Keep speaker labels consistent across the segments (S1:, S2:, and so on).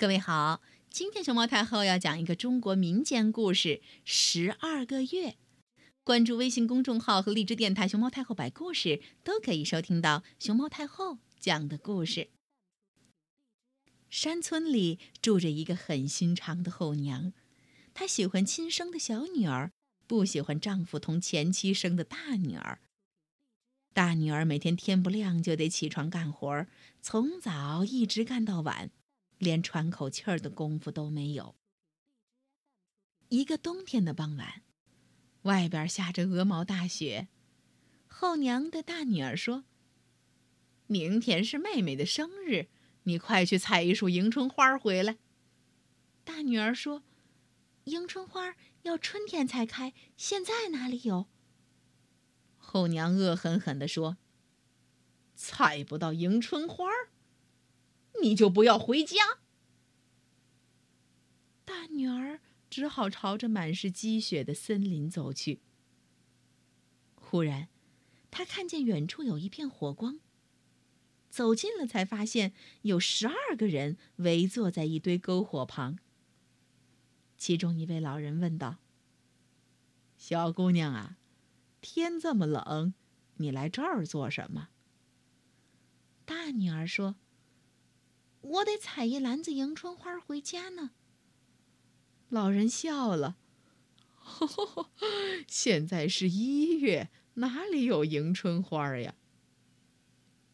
S1: 各位好，今天熊猫太后要讲一个中国民间故事《十二个月》。关注微信公众号和荔枝电台“熊猫太后摆故事”，都可以收听到熊猫太后讲的故事。山村里住着一个很心肠的后娘，她喜欢亲生的小女儿，不喜欢丈夫同前妻生的大女儿。大女儿每天天不亮就得起床干活，从早一直干到晚。连喘口气儿的功夫都没有。一个冬天的傍晚，外边下着鹅毛大雪。后娘的大女儿说：“明天是妹妹的生日，你快去采一束迎春花回来。”大女儿说：“迎春花要春天才开，现在哪里有？”后娘恶狠狠地说：“采不到迎春花。”你就不要回家。大女儿只好朝着满是积雪的森林走去。忽然，她看见远处有一片火光。走近了，才发现有十二个人围坐在一堆篝火旁。其中一位老人问道：“小姑娘啊，天这么冷，你来这儿做什么？”大女儿说。我得采一篮子迎春花回家呢。老人笑了，现在是一月，哪里有迎春花呀？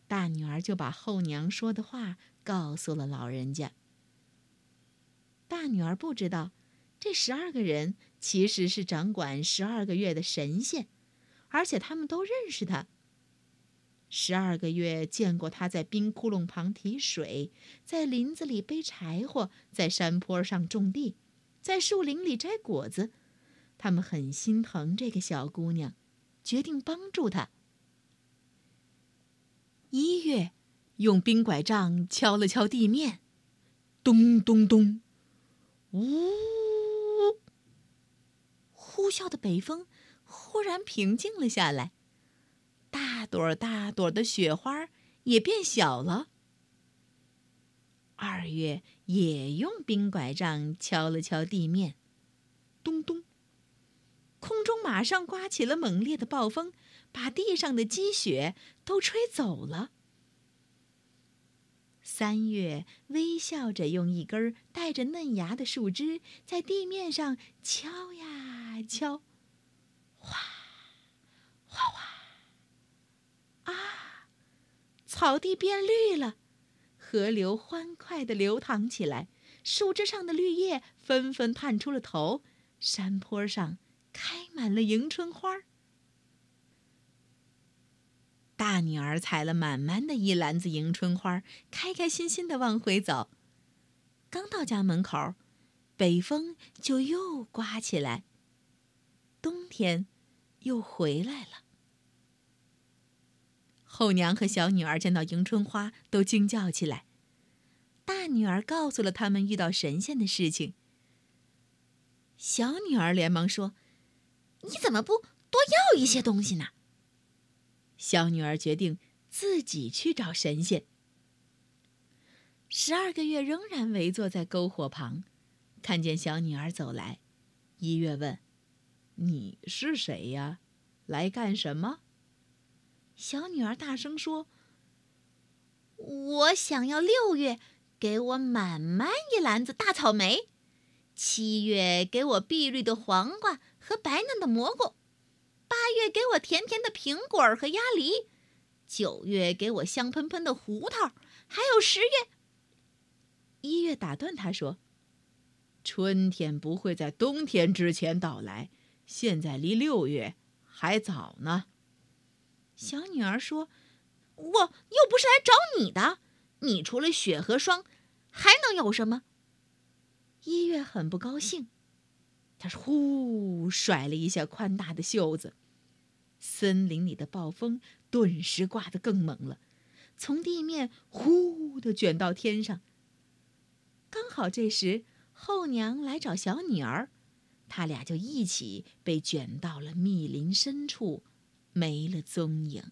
S1: 大女儿就把后娘说的话告诉了老人家。大女儿不知道，这十二个人其实是掌管十二个月的神仙，而且他们都认识他。十二个月见过他在冰窟窿旁提水，在林子里背柴火，在山坡上种地，在树林里摘果子。他们很心疼这个小姑娘，决定帮助她。一月，用冰拐杖敲了敲地面，咚咚咚，呜！呼啸的北风忽然平静了下来。朵大朵的雪花也变小了。二月也用冰拐杖敲了敲地面，咚咚，空中马上刮起了猛烈的暴风，把地上的积雪都吹走了。三月微笑着用一根带着嫩芽的树枝在地面上敲呀敲，哗哗哗。啊草地变绿了，河流欢快地流淌起来，树枝上的绿叶纷纷探出了头，山坡上开满了迎春花。大女儿采了满满的一篮子迎春花，开开心心地往回走。刚到家门口，北风就又刮起来，冬天又回来了。后娘和小女儿见到迎春花，都惊叫起来。大女儿告诉了他们遇到神仙的事情。小女儿连忙说：“你怎么不多要一些东西呢？”小女儿决定自己去找神仙。十二个月仍然围坐在篝火旁，看见小女儿走来，一月问：“你是谁呀？来干什么？”小女儿大声说：“我想要六月给我满满一篮子大草莓，七月给我碧绿的黄瓜和白嫩的蘑菇，八月给我甜甜的苹果和鸭梨，九月给我香喷喷的胡桃，还有十月。”一月打断他说：“春天不会在冬天之前到来，现在离六月还早呢。”小女儿说：“我又不是来找你的，你除了雪和霜，还能有什么？”一月很不高兴，他：“呼！”甩了一下宽大的袖子，森林里的暴风顿时刮得更猛了，从地面呼的卷到天上。刚好这时后娘来找小女儿，他俩就一起被卷到了密林深处。没了踪影。